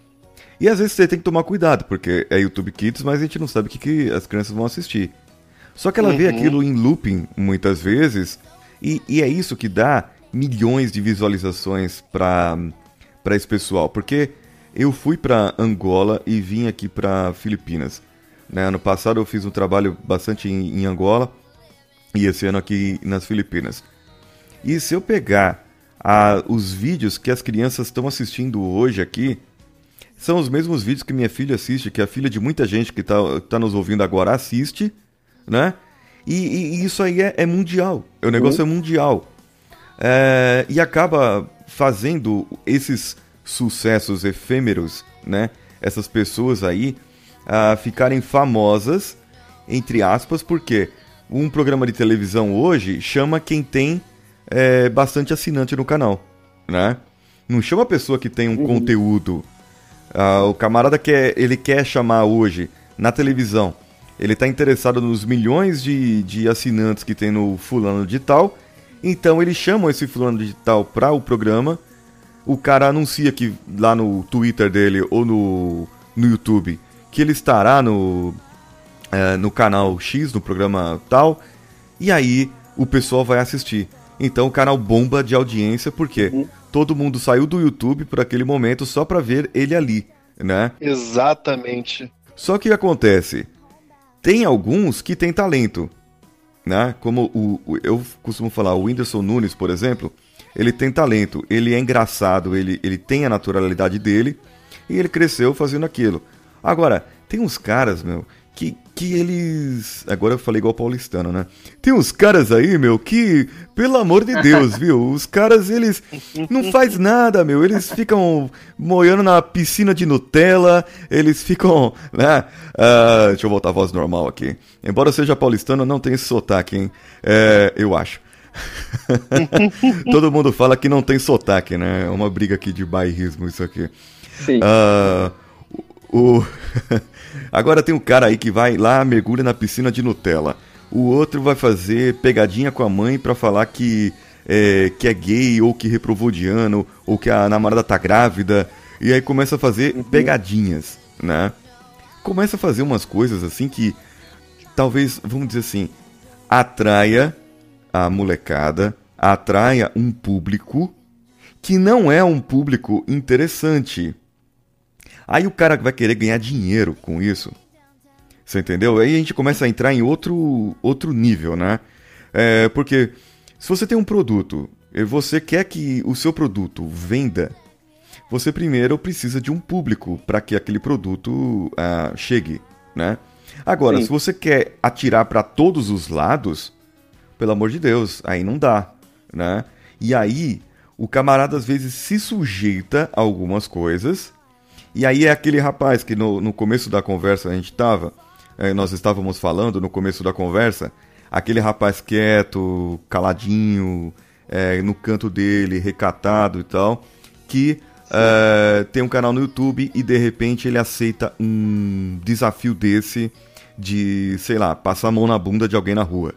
E às vezes você tem que tomar cuidado, porque é YouTube Kids, mas a gente não sabe o que, que as crianças vão assistir. Só que ela uhum. vê aquilo em looping muitas vezes, e, e é isso que dá milhões de visualizações para esse pessoal. Porque eu fui para Angola e vim aqui para Filipinas. Né? Ano passado eu fiz um trabalho bastante em, em Angola e esse ano aqui nas Filipinas. E se eu pegar a, os vídeos que as crianças estão assistindo hoje aqui, são os mesmos vídeos que minha filha assiste, que a filha de muita gente que está tá nos ouvindo agora assiste, né? E, e, isso aí é, é, mundial. O negócio uhum. é mundial. É, e acaba fazendo esses sucessos efêmeros, né? Essas pessoas aí a ficarem famosas, entre aspas, porque um programa de televisão hoje chama quem tem é, bastante assinante no canal, né? Não chama a pessoa que tem um uhum. conteúdo Uh, o camarada quer, ele quer chamar hoje na televisão. Ele está interessado nos milhões de, de assinantes que tem no fulano digital. Então ele chama esse fulano digital para o programa. O cara anuncia que lá no Twitter dele ou no, no YouTube que ele estará no, uh, no canal X, no programa tal. E aí o pessoal vai assistir. Então o canal bomba de audiência porque uhum todo mundo saiu do YouTube por aquele momento só para ver ele ali, né? Exatamente. Só que acontece, tem alguns que têm talento. né? Como o, o- eu costumo falar, o Whindersson Nunes, por exemplo, ele tem talento, ele é engraçado, ele, ele tem a naturalidade dele e ele cresceu fazendo aquilo. Agora, tem uns caras, meu, que, eles. Agora eu falei igual paulistano, né? Tem uns caras aí, meu, que, pelo amor de Deus, viu? Os caras, eles não faz nada, meu. Eles ficam moiando na piscina de Nutella, eles ficam, né? Ah, deixa eu voltar a voz normal aqui. Embora eu seja paulistano, não tenho esse sotaque, hein? É, eu acho. Todo mundo fala que não tem sotaque, né? É uma briga aqui de bairrismo isso aqui. Sim. Ah, o... Agora tem um cara aí que vai lá, mergulha na piscina de Nutella. O outro vai fazer pegadinha com a mãe pra falar que é, que é gay, ou que reprovou de ano, ou que a namorada tá grávida. E aí começa a fazer pegadinhas, né? Começa a fazer umas coisas assim que talvez, vamos dizer assim, atraia a molecada, atraia um público que não é um público interessante. Aí o cara vai querer ganhar dinheiro com isso. Você entendeu? Aí a gente começa a entrar em outro, outro nível, né? É, porque se você tem um produto e você quer que o seu produto venda, você primeiro precisa de um público para que aquele produto ah, chegue, né? Agora, Sim. se você quer atirar para todos os lados, pelo amor de Deus, aí não dá, né? E aí o camarada às vezes se sujeita a algumas coisas e aí é aquele rapaz que no, no começo da conversa a gente tava, eh, nós estávamos falando no começo da conversa, aquele rapaz quieto, caladinho, eh, no canto dele, recatado e tal, que eh, tem um canal no YouTube e de repente ele aceita um desafio desse de, sei lá, passar a mão na bunda de alguém na rua,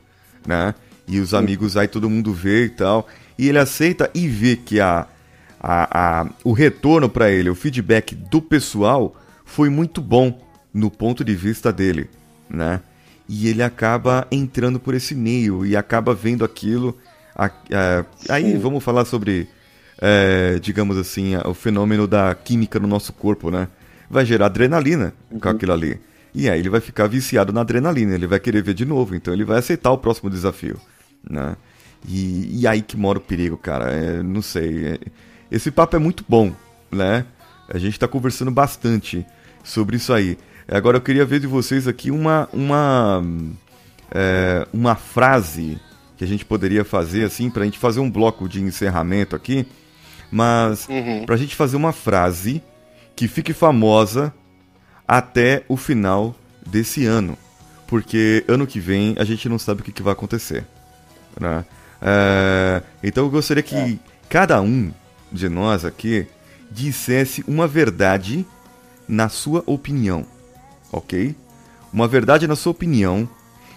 né? E os amigos aí todo mundo vê e tal, e ele aceita e vê que a a, a- o retorno para ele, o feedback do pessoal foi muito bom no ponto de vista dele, né? E ele acaba entrando por esse meio e acaba vendo aquilo. a- aí vamos falar sobre, é, digamos assim, o fenômeno da química no nosso corpo, né? Vai gerar adrenalina com aquilo ali. E aí ele vai ficar viciado na adrenalina, ele vai querer ver de novo, então ele vai aceitar o próximo desafio, né? E, e aí que mora o perigo, cara. É, não sei. é- esse papo é muito bom, né? A gente tá conversando bastante sobre isso aí. Agora eu queria ver de vocês aqui uma uma é, uma frase que a gente poderia fazer assim pra gente fazer um bloco de encerramento aqui, mas pra gente fazer uma frase que fique famosa até o final desse ano, porque ano que vem a gente não sabe o que, que vai acontecer. Né? É, então eu gostaria que cada um de nós aqui dissesse uma verdade na sua opinião, ok? Uma verdade na sua opinião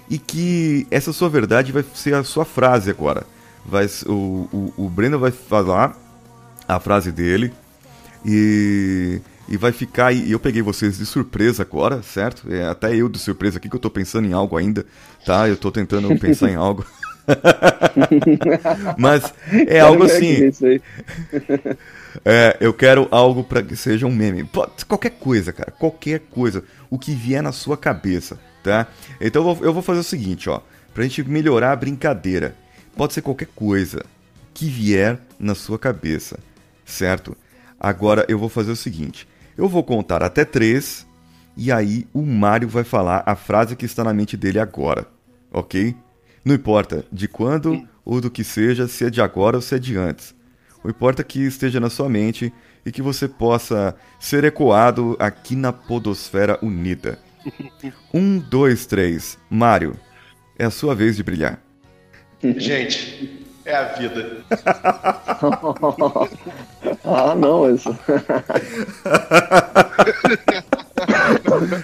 e que essa sua verdade vai ser a sua frase agora. Vai, o, o, o Breno vai falar a frase dele e, e vai ficar. aí- E eu peguei vocês de surpresa agora, certo? É, até eu de surpresa aqui que eu tô pensando em algo ainda, tá? Eu tô tentando pensar em algo. Mas é algo assim. É, eu quero algo pra que seja um meme. Pode- qualquer coisa, cara. Qualquer coisa. O que vier na sua cabeça, tá? Então eu vou, eu vou fazer o seguinte, ó. Pra gente melhorar a brincadeira. Pode ser qualquer coisa que vier na sua cabeça, certo? Agora eu vou fazer o seguinte. Eu vou contar até três e aí o Mário vai falar a frase que está na mente dele agora, ok? Não importa de quando ou do que seja, se é de agora ou se é de antes. O importa é que esteja na sua mente e que você possa ser ecoado aqui na Podosfera Unida. Um, dois, três. Mário, é a sua vez de brilhar. Gente, é a vida. ah, não, isso.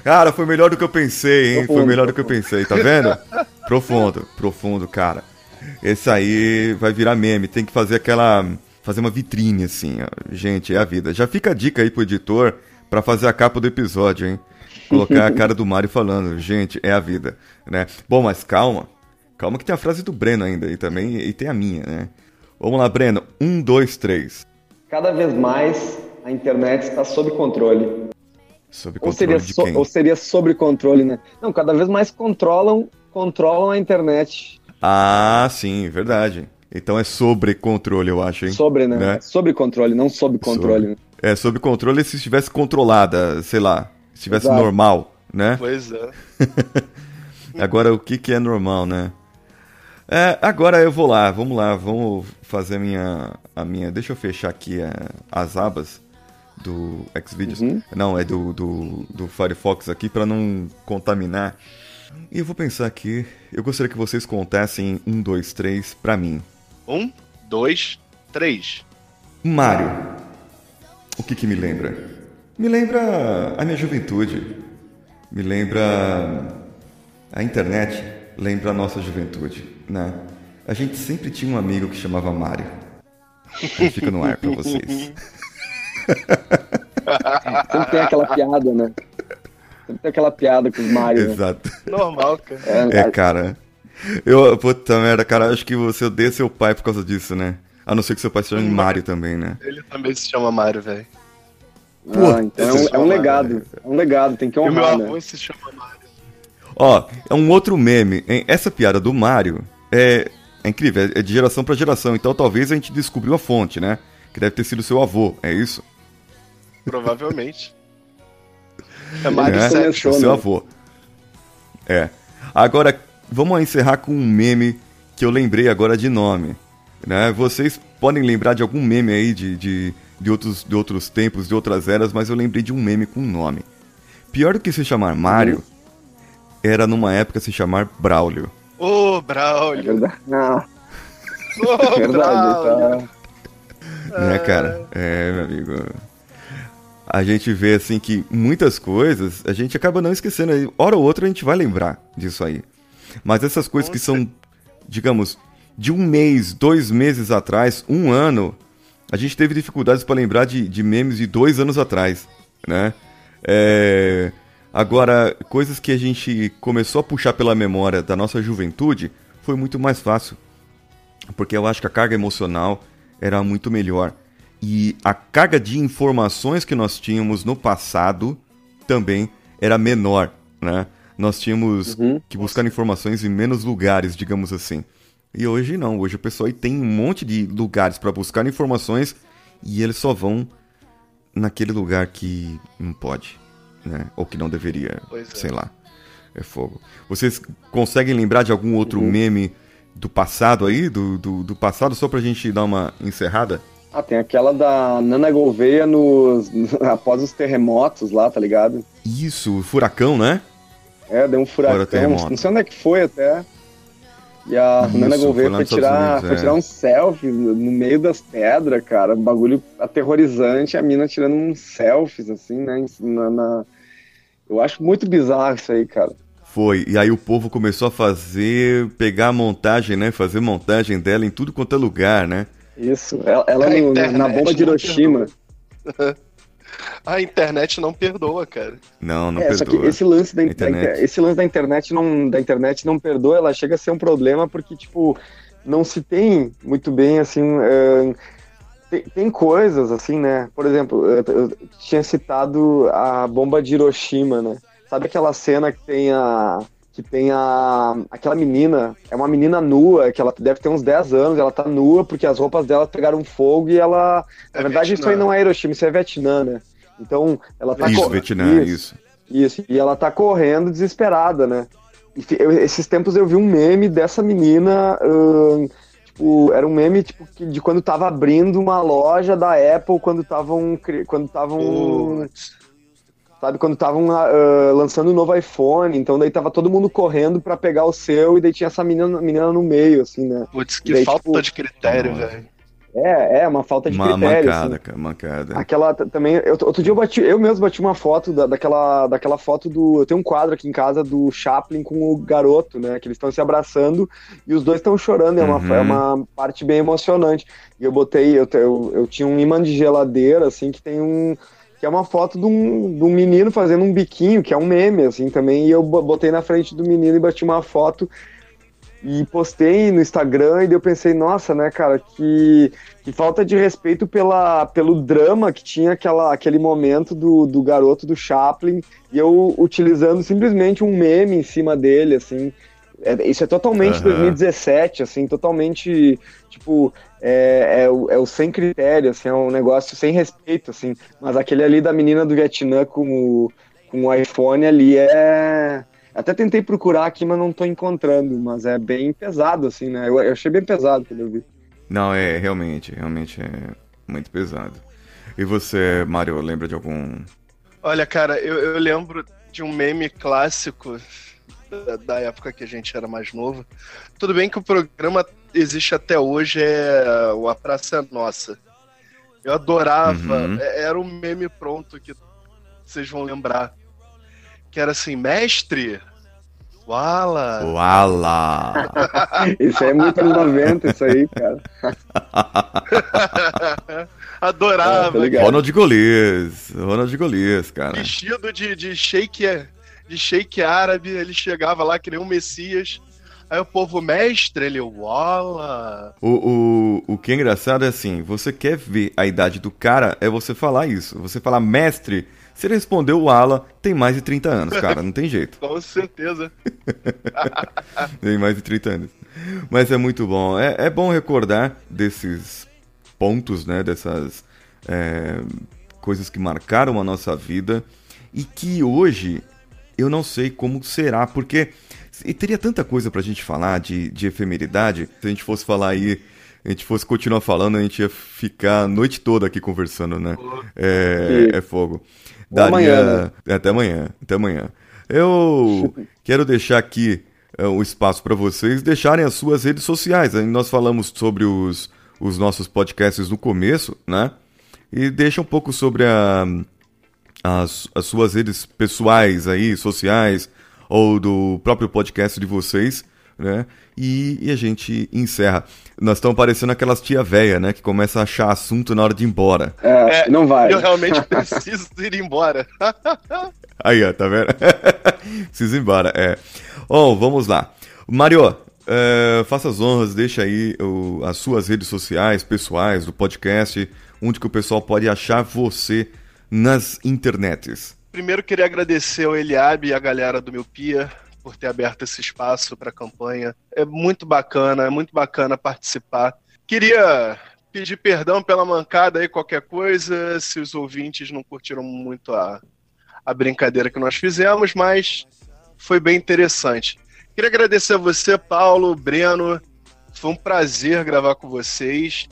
Cara, foi melhor do que eu pensei, hein? Foi Profundo, melhor do que eu pensei, tá vendo? Profundo, profundo, cara. Esse aí vai virar meme. Tem que fazer aquela. Fazer uma vitrine, assim, ó. Gente, é a vida. Já fica a dica aí pro editor pra fazer a capa do episódio, hein? Colocar a cara do Mário falando, gente, é a vida, né? Bom, mas calma. Calma que tem a frase do Breno ainda e também e tem a minha, né? Vamos lá, Breno. Um, dois, três. Cada vez mais a internet está sob controle. Sob Ou controle seria, de so- quem? ou seria sobre controle, né? Não, cada vez mais controlam, controlam a internet. Ah, sim, verdade. Então é sobre controle, eu acho, hein? Sobre, né? Né? Sobre controle, não sob controle. né? É, sob controle se estivesse controlada, sei lá, se estivesse Exato. normal, né? Pois é. Agora, o que, que é normal, né? É, agora eu vou lá, vamos lá, vamos fazer a minha. A minha deixa eu fechar aqui é, as abas do Xvideos. Uhum. Não, é do, do, do Firefox aqui para não contaminar. E eu vou pensar aqui. Eu gostaria que vocês contassem um, dois, três pra mim. Um, dois, três. Mário. O que que me lembra? Me lembra a minha juventude. Me lembra a internet. Lembra a nossa juventude, né? A gente sempre tinha um amigo que chamava Mário. Aí fica no ar pra vocês. Sempre tem aquela piada, né? Sempre tem aquela piada com os Mario. Né? Exato. Normal, cara. É, É, cara. Eu, puta merda, cara, acho que você odeia seu pai por causa disso, né? A não ser que seu pai se chame Mário também, né? Ele também se chama Mário, velho. ah, então é um, é um legado. É um legado, tem que E o meu honrar, avô né? se chama Mário. Ó, é um outro meme. hein? Essa piada do Mario é, é incrível, é de geração pra geração. Então talvez a gente descobriu a fonte, né? Que deve ter sido seu avô, é isso? Provavelmente. É Mário né? Sérgio. O seu né? avô. É. Agora, vamos encerrar com um meme que eu lembrei agora de nome. Né? Vocês podem lembrar de algum meme aí de, de, de, outros, de outros tempos, de outras eras, mas eu lembrei de um meme com um nome. Pior do que se chamar Mario, era numa época se chamar Braulio. Ô, É Braulio. verdade. Ah, Ô, é verdade. Braulio. Tá... Né, cara? É, meu amigo. A gente vê, assim, que muitas coisas a gente acaba não esquecendo. aí. Hora ou outra a gente vai lembrar disso aí. Mas essas coisas que são, digamos, de um mês, dois meses atrás, um ano, a gente teve dificuldades para lembrar de, de memes de dois anos atrás, né? É, Agora, coisas que a gente começou a puxar pela memória da nossa juventude foi muito mais fácil porque eu acho que a carga emocional era muito melhor. E a carga de informações que nós tínhamos no passado também era menor, né? Nós tínhamos Uhum. que buscar informações em menos lugares, digamos assim. E hoje não, hoje o pessoal tem um monte de lugares para buscar informações e eles só vão naquele lugar que não pode, né? Ou que não deveria, é. sei lá. É fogo. Vocês conseguem lembrar de algum outro meme do passado aí? Do, do, do passado, só pra gente dar uma encerrada? Ah, tem aquela da Nana Gouveia nos, após os terremotos lá, tá ligado? Isso, furacão, né? É, deu um furacão, não sei onde é que foi até. E a Isso, Nana Gouveia foi foi tirar, Unidos, foi é. tirar um selfie no no meio das pedras, cara. Um bagulho aterrorizante, a mina tirando uns selfies, assim, né? na- na- Eu acho muito bizarro isso aí, cara. Foi. E aí o povo começou a fazer, pegar a montagem, né? Fazer montagem dela em tudo quanto é lugar, né? Isso, ela, ela no- internet na bomba de Hiroshima. A internet não perdoa, cara. Não, não é, só que perdoa. esse lance da, Internet. inter- esse lance da internet não da internet não perdoa, ela chega a ser um problema porque tipo não se tem muito bem assim ahn, tem, tem coisas assim, né? Por exemplo, eu, eu tinha citado a bomba de Hiroshima, né? Sabe aquela cena que tem a que tem a aquela menina, é uma menina nua, que ela deve ter uns 10 anos, ela tá nua porque as roupas dela pegaram fogo e ela, na É verdade isso aí Vietnã. não é Hiroshima, isso é Vietnã, né? Então, ela tá Isso, Vietnã, isso. isso, e ela tá correndo desesperada, né? Eu- esses tempos eu vi um meme dessa menina, ahn, tipo, era um meme tipo, de quando tava abrindo uma loja da Apple, quando estavam quando estavam, sabe, quando estavam ah, lançando o novo iPhone, então daí tava todo mundo correndo pra pegar o seu e daí tinha essa menina, menina no meio, assim, né? Putz, que Daí, falta tipo, de critério, velho. É, é uma falta de Uma critério, mancada, assim. cara, mancada. Aquela também. Eu, outro dia eu bati, eu mesmo bati uma foto da, daquela, daquela foto do. Eu tenho um quadro aqui em casa do Chaplin com o garoto, né? Que eles estão se abraçando e os dois estão chorando. É uma, Uhum. é uma parte bem emocionante. E eu botei, eu, eu, eu tinha um imã de geladeira, assim, que tem um. Que é uma foto de um, de um menino fazendo um biquinho, que é um meme, assim, também. E eu bo- botei na frente do menino e bati uma foto e postei no Instagram e daí eu pensei, nossa, né, cara, que, que falta de respeito pela, pelo drama que tinha aquela, aquele momento do, do garoto do Chaplin e eu utilizando simplesmente um meme em cima dele, assim. É, isso é totalmente Aham. 2017, assim, totalmente, tipo, é, é, o, é o sem critério, assim, é um negócio sem respeito, assim. Mas aquele ali da menina do Vietnã com o, com o iPhone ali é... Até tentei procurar aqui, mas não tô encontrando, mas é bem pesado, assim, né? Eu, eu achei bem pesado quando eu vi. Não, é realmente, realmente é muito pesado. E você, Mário, lembra de algum. Olha, cara, eu, eu lembro de um meme clássico da, da época que a gente era mais novo. Tudo bem que o programa existe até hoje, é o A Praça é Nossa. Eu adorava, Uhum. é- era um meme pronto que vocês vão lembrar. Que era assim, mestre, Wala, Uala! Isso aí é muito anos 90, isso aí, cara. adorava. Ah, tá. Ronald Golias. Ronald Golias, cara. vestido de, de shake de shake árabe, ele chegava lá que nem um messias. Aí o povo mestre, ele, wala. O, o, o que é engraçado é assim, você quer ver a idade do cara, é você falar isso. Você falar mestre, se ele respondeu o ala, tem mais de 30 anos, cara, não tem jeito. Com certeza. Tem mais de 30 anos. Mas é muito bom. É, é bom recordar desses pontos, né? Dessas é, coisas que marcaram a nossa vida e que hoje eu não sei como será, porque e teria tanta coisa pra gente falar de, de efemeridade. Se a gente fosse falar aí, a gente fosse continuar falando, a gente ia ficar a noite toda aqui conversando, né? É, é fogo. Ou amanhã, É, Até amanhã, até amanhã. Eu quero deixar aqui é, o espaço para vocês deixarem as suas redes sociais. Nós falamos sobre os, os nossos podcasts no começo, né? E deixa um pouco sobre a, as, as suas redes pessoais aí, sociais, ou do próprio podcast de vocês, né? E, e a gente encerra. Nós estamos parecendo aquelas tia véia, né? Que começa a achar assunto na hora de ir embora. É, não vai. Eu realmente preciso ir embora. Aí, ó, tá vendo? Preciso ir embora, é. Bom, vamos lá. Mario, é, faça as honras, deixa aí o- as suas redes sociais, pessoais, do podcast, onde que o pessoal pode achar você nas internets. Primeiro queria agradecer ao Eliabe e a galera do Miopia por ter aberto esse espaço para a campanha. É muito bacana, é muito bacana participar. Queria pedir perdão pela mancada aí, qualquer coisa, se os ouvintes não curtiram muito a, a brincadeira que nós fizemos, mas foi bem interessante. Queria agradecer a você, Paulo, Breno. Foi um prazer gravar com vocês.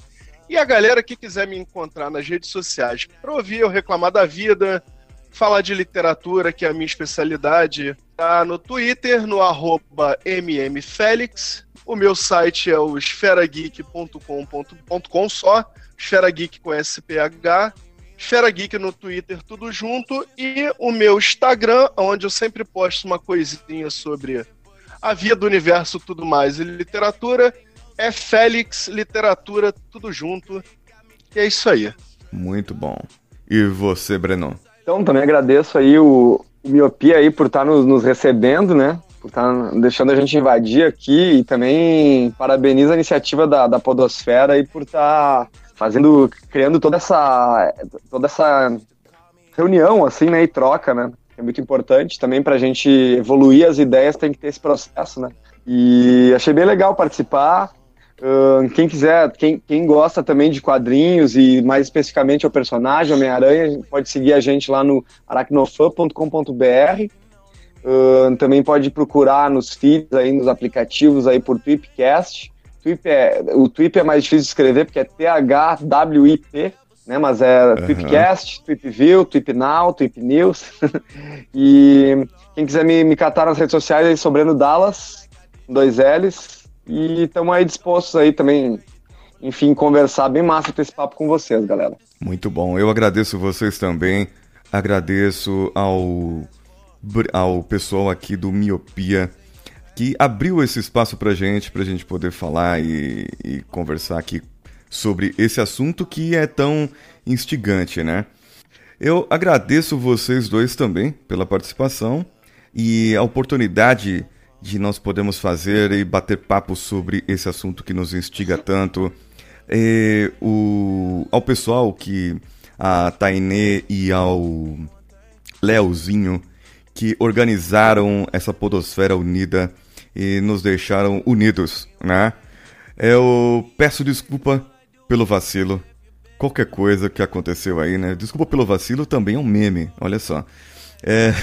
E a galera que quiser me encontrar nas redes sociais para ouvir eu reclamar da vida, falar de literatura, que é a minha especialidade, tá no Twitter, no arroba mmfelix. O meu site é o esferageek.com.com só, Esfera Geek com SPH. Esfera Geek no Twitter, tudo junto. E o meu Instagram, onde eu sempre posto uma coisinha sobre a via do universo, tudo mais e literatura, é Félix Literatura, tudo junto. E é isso aí. Muito bom. E você, Breno? Então, também agradeço aí o, Miopia aí por estar nos, nos recebendo, né? Por estar deixando a gente invadir aqui e também parabenizo a iniciativa da, da Podosfera aí por estar fazendo, criando toda essa, toda essa reunião, assim, né? E troca, né? É muito importante também para a gente evoluir as ideias, tem que ter esse processo, né? E achei bem legal participar. Quem quiser, quem, quem gosta também de quadrinhos e mais especificamente o personagem Homem-Aranha, pode seguir a gente lá no aracnofan.com.br. Ahn, também pode procurar nos feeds aí, nos aplicativos aí por Tweepcast. Tweep é, o Tweep é mais difícil de escrever porque é T-H-W-I-P, né? Mas é Tweepcast, Tweepview, Tweepnow, Tweep News. e quem quiser me, me catar nas redes sociais aí, Sobrando Dallas, dois L's. E estamos aí dispostos aí também, enfim, conversar bem massa ter esse papo com vocês, galera. Muito bom. Eu agradeço vocês também. Agradeço ao, ao pessoal aqui do Miopia que abriu esse espaço pra gente, pra gente poder falar e, e conversar aqui sobre esse assunto que é tão instigante, né? Eu agradeço vocês dois também pela participação e a oportunidade de nós podermos fazer e bater papo sobre esse assunto que nos instiga tanto. O, ao pessoal que a Tainê e ao Leozinho que organizaram essa Podosfera Unida. e nos deixaram unidos, né? Eu peço desculpa pelo vacilo. Qualquer coisa que aconteceu aí, né? Desculpa pelo vacilo também é um meme, olha só. É...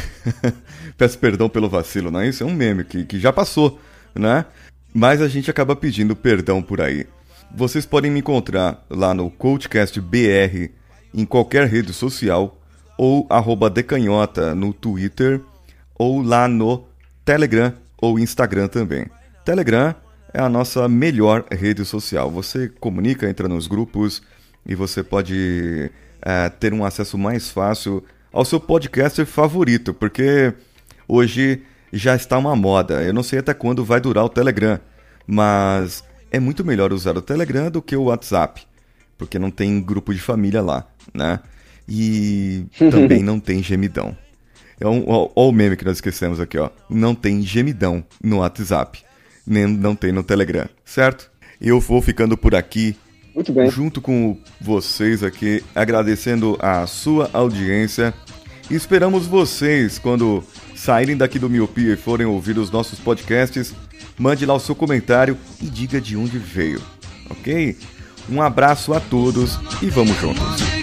peço perdão pelo vacilo, não é isso? É um meme que, que já passou, né? Mas a gente acaba pedindo perdão por aí. Vocês podem me encontrar lá no CoachCastBR em qualquer rede social ou decanhota no Twitter ou lá no Telegram ou Instagram também. Telegram é a nossa melhor rede social. Você comunica, entra nos grupos e você pode é, ter um acesso mais fácil ao seu podcaster favorito, porque hoje já está uma moda. Eu não sei até quando vai durar o Telegram, mas é muito melhor usar o Telegram do que o WhatsApp, porque não tem grupo de família lá, né? E também não tem gemidão. É um, ó, ó, o meme que nós esquecemos aqui, ó. Não tem gemidão no WhatsApp, nem não tem no Telegram, certo? Eu vou ficando por aqui. Muito bem. Junto com vocês aqui, agradecendo a sua audiência. Esperamos vocês quando saírem daqui do Miopia e forem ouvir os nossos podcasts. Mande lá o seu comentário e diga de onde veio, ok? Um abraço a todos e vamos juntos.